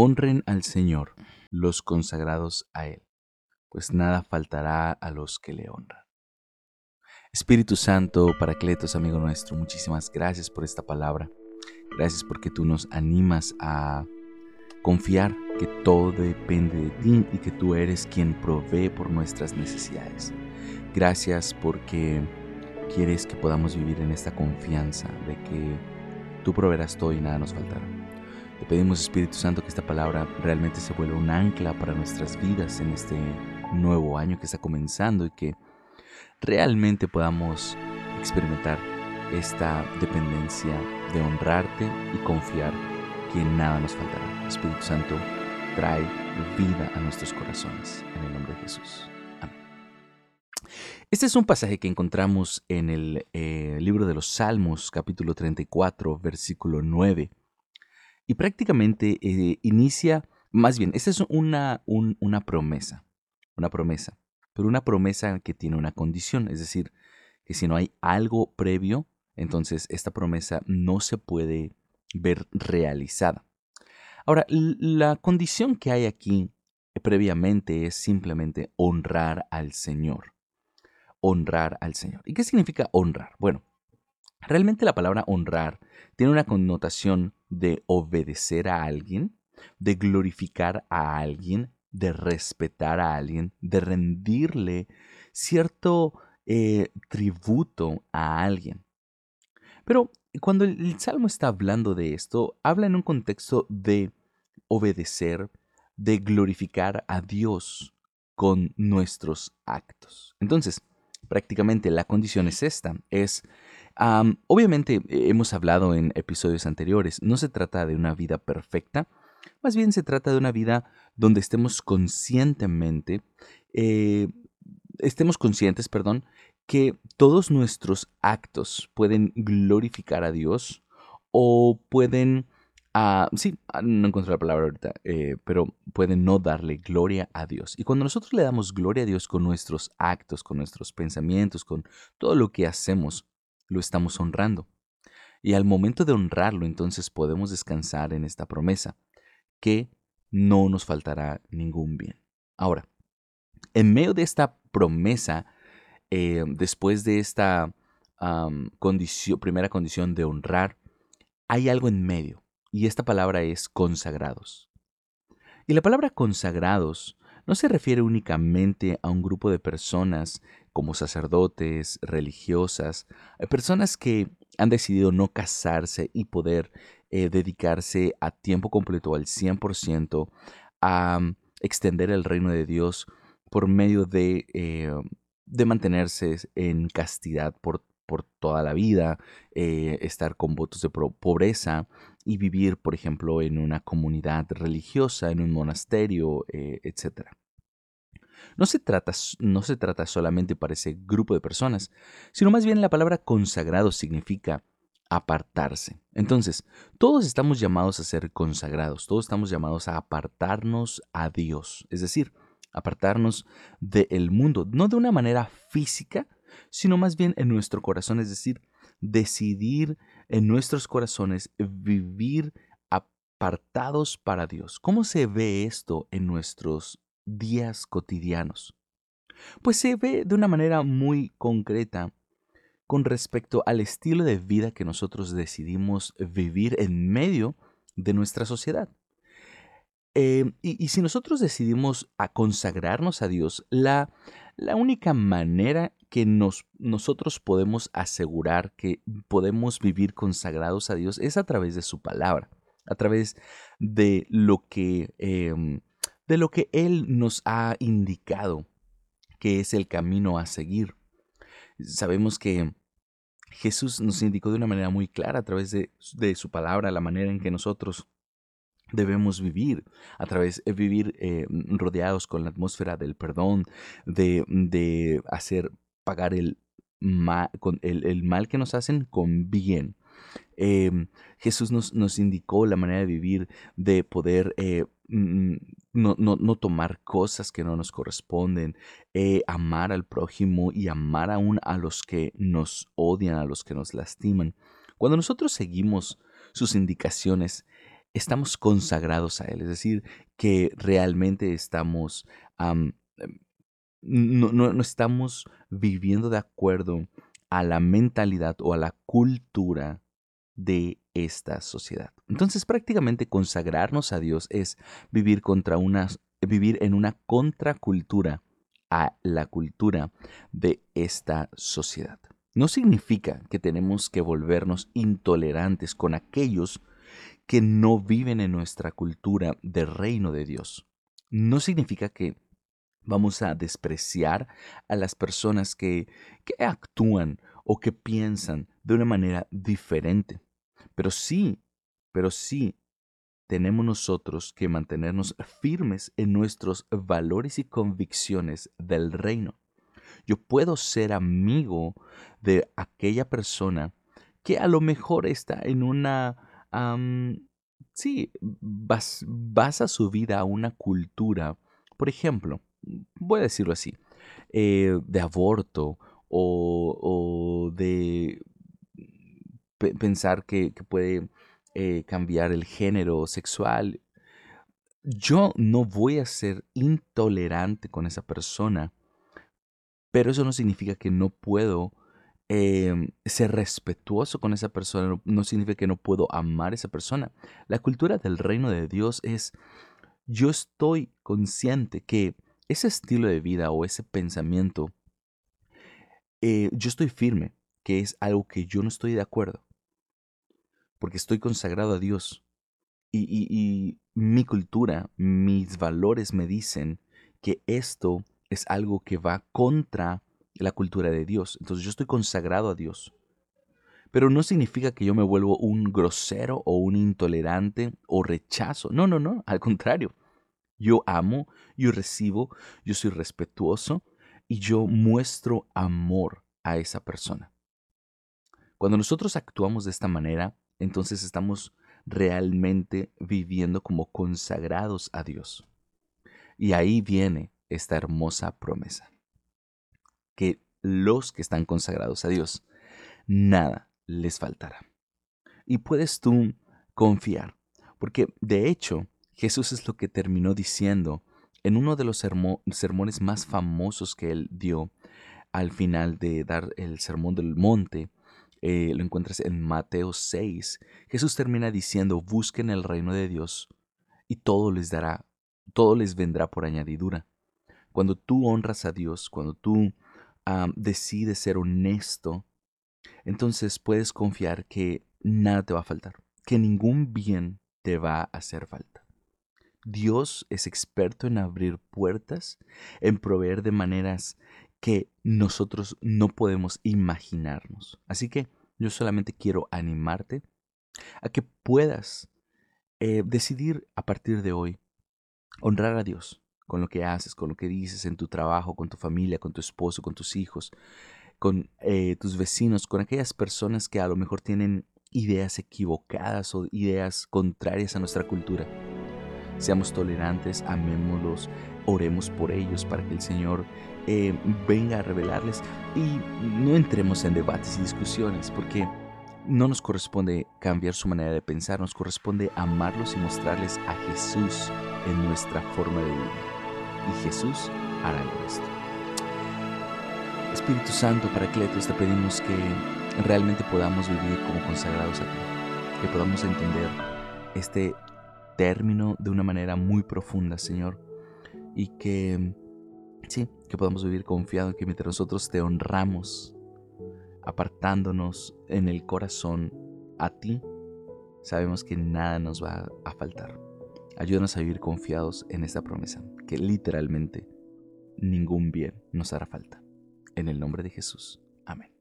Honren al Señor los consagrados a Él, pues nada faltará a los que le honran. Espíritu Santo, Paracletos, amigo nuestro, muchísimas gracias por esta palabra. Gracias porque tú nos animas a confiar que todo depende de ti y que tú eres quien provee por nuestras necesidades. Gracias porque quieres que podamos vivir en esta confianza de que tú proveerás todo y nada nos faltará. Te pedimos Espíritu Santo que esta palabra realmente se vuelva un ancla para nuestras vidas en este nuevo año que está comenzando y que realmente podamos experimentar esta dependencia de honrarte y confiar que nada nos faltará. Espíritu Santo, trae vida a nuestros corazones. En el nombre de Jesús. Amén. Este es un pasaje que encontramos en el eh, libro de los Salmos, capítulo 34, versículo 9. Y prácticamente eh, inicia, más bien, esta es una, una promesa, una promesa, pero una promesa que tiene una condición, es decir, que si no hay algo previo, entonces esta promesa no se puede ver realizada. Ahora, la condición que hay aquí eh, previamente es simplemente honrar al Señor. Honrar al Señor. ¿Y qué significa honrar? Bueno, realmente la palabra honrar tiene una connotación de obedecer a alguien, de glorificar a alguien, de respetar a alguien, de rendirle cierto eh, tributo a alguien. Pero cuando el Salmo está hablando de esto, habla en un contexto de obedecer, de glorificar a Dios con nuestros actos. Entonces, prácticamente la condición es esta, es, obviamente hemos hablado en episodios anteriores, no se trata de una vida perfecta, más bien se trata de una vida donde estemos conscientemente, eh, estemos conscientes, perdón, que todos nuestros actos pueden glorificar a Dios o pueden, ah, sí, ah, no encuentro la palabra ahorita, eh, pero pueden no darle gloria a Dios. Y cuando nosotros le damos gloria a Dios con nuestros actos, con nuestros pensamientos, con todo lo que hacemos, lo estamos honrando. Y al momento de honrarlo, entonces podemos descansar en esta promesa, que no nos faltará ningún bien. Ahora, en medio de esta promesa, eh, después de esta primera condición de honrar, hay algo en medio, y esta palabra es consagrados. Y la palabra consagrados no se refiere únicamente a un grupo de personas como sacerdotes, religiosas, eh, personas que han decidido no casarse y poder eh, dedicarse a tiempo completo al 100% a extender el reino de Dios por medio de de mantenerse en castidad por, por toda la vida, eh, estar con votos de pobreza y vivir, por ejemplo, en una comunidad religiosa, en un monasterio, eh, etc. No se, trata, no se trata solamente para ese grupo de personas, sino más bien la palabra consagrado significa apartarse. Entonces, todos estamos llamados a ser consagrados, todos estamos llamados a apartarnos a Dios, es decir, apartarnos del mundo, no de una manera física, sino más bien en nuestro corazón, es decir, decidir en nuestros corazones vivir apartados para Dios. ¿Cómo se ve esto en nuestros días cotidianos? Pues se ve de una manera muy concreta con respecto al estilo de vida que nosotros decidimos vivir en medio de nuestra sociedad. Eh, y, si nosotros decidimos a consagrarnos a Dios, la, la única manera que nos, nosotros podemos asegurar que podemos vivir consagrados a Dios es a través de su palabra, a través de lo que, em, de lo que Él nos ha indicado que es el camino a seguir. Sabemos que Jesús nos indicó de una manera muy clara a través de, de su palabra la manera en que nosotros debemos vivir, a través de vivir eh, rodeados con la atmósfera del perdón, de, de hacer pagar el mal, que nos hacen con bien. Em, Jesús nos, nos, indicó la manera de vivir, de poder eh, mm, no, no, no, tomar cosas que no nos corresponden, eh, amar al prójimo y amar aún a los que nos odian, a los que nos lastiman. Cuando nosotros seguimos sus indicaciones, estamos consagrados a Él, es decir, que realmente estamos, em, no, no estamos viviendo de acuerdo a la mentalidad o a la cultura de esta sociedad. Entonces prácticamente consagrarnos a Dios es vivir contra una vivir en una contracultura a la cultura de esta sociedad. No significa que tenemos que volvernos intolerantes con aquellos que no viven en nuestra cultura del reino de Dios. No significa que vamos a despreciar a las personas que, que actúan o que piensan de una manera diferente. Pero sí, pero sí tenemos nosotros que mantenernos firmes en nuestros valores y convicciones del reino. Yo puedo ser amigo de aquella persona que a lo mejor está en una... sí, basa su vida a una cultura, por ejemplo, voy a decirlo así, eh, de aborto o, de pensar que, puede eh, cambiar el género sexual. Yo no voy a ser intolerante con esa persona, pero eso no significa que no puedo em, ser respetuoso con esa persona, no, significa que no puedo amar a esa persona. La cultura del reino de Dios es, yo estoy consciente que ese estilo de vida o ese pensamiento, eh, yo estoy firme que es algo que yo no estoy de acuerdo porque estoy consagrado a Dios. Y, mi cultura, mis valores me dicen que esto es algo que va contra la cultura de Dios. Entonces yo estoy consagrado a Dios. Pero no significa que yo me vuelvo un grosero o un intolerante o rechazo. No, no, no. Al contrario. Yo amo, yo recibo, yo soy respetuoso y yo muestro amor a esa persona. Cuando nosotros actuamos de esta manera, entonces estamos realmente viviendo como consagrados a Dios. Y ahí viene esta hermosa promesa, que los que están consagrados a Dios, nada les faltará. Y puedes tú confiar, porque de hecho Jesús es lo que terminó diciendo en uno de los sermones más famosos que él dio al final de dar el sermón del monte, eh, lo encuentras en Mateo 6, Jesús termina diciendo, busquen el reino de Dios y todo les dará, todo les vendrá por añadidura. Cuando tú honras a Dios, cuando tú decides ser honesto, entonces puedes confiar que nada te va a faltar, que ningún bien te va a hacer falta. Dios es experto en abrir puertas, en proveer de maneras que nosotros no podemos imaginarnos. Así que yo solamente quiero animarte a que puedas eh, decidir a partir de hoy honrar a Dios con lo que haces, con lo que dices en tu trabajo, con tu familia, con tu esposo, con tus hijos, con eh, tus vecinos, con aquellas personas que a lo mejor tienen ideas equivocadas o ideas contrarias a nuestra cultura. Seamos tolerantes, amémoslos, oremos por ellos para que el Señor eh, venga a revelarles y no entremos en debates y discusiones porque no nos corresponde cambiar su manera de pensar, nos corresponde amarlos y mostrarles a Jesús en nuestra forma de vivir. Y Jesús hará el resto. Espíritu Santo, Paracletos, te pedimos que realmente podamos vivir como consagrados a ti, que podamos entender este término de una manera muy profunda, Señor, y que sí, que podamos vivir confiado en que mientras nosotros te honramos, apartándonos en el corazón a ti, sabemos que nada nos va a faltar. Ayúdanos a vivir confiados en esta promesa, que literalmente ningún bien nos hará falta. En el nombre de Jesús. Amén.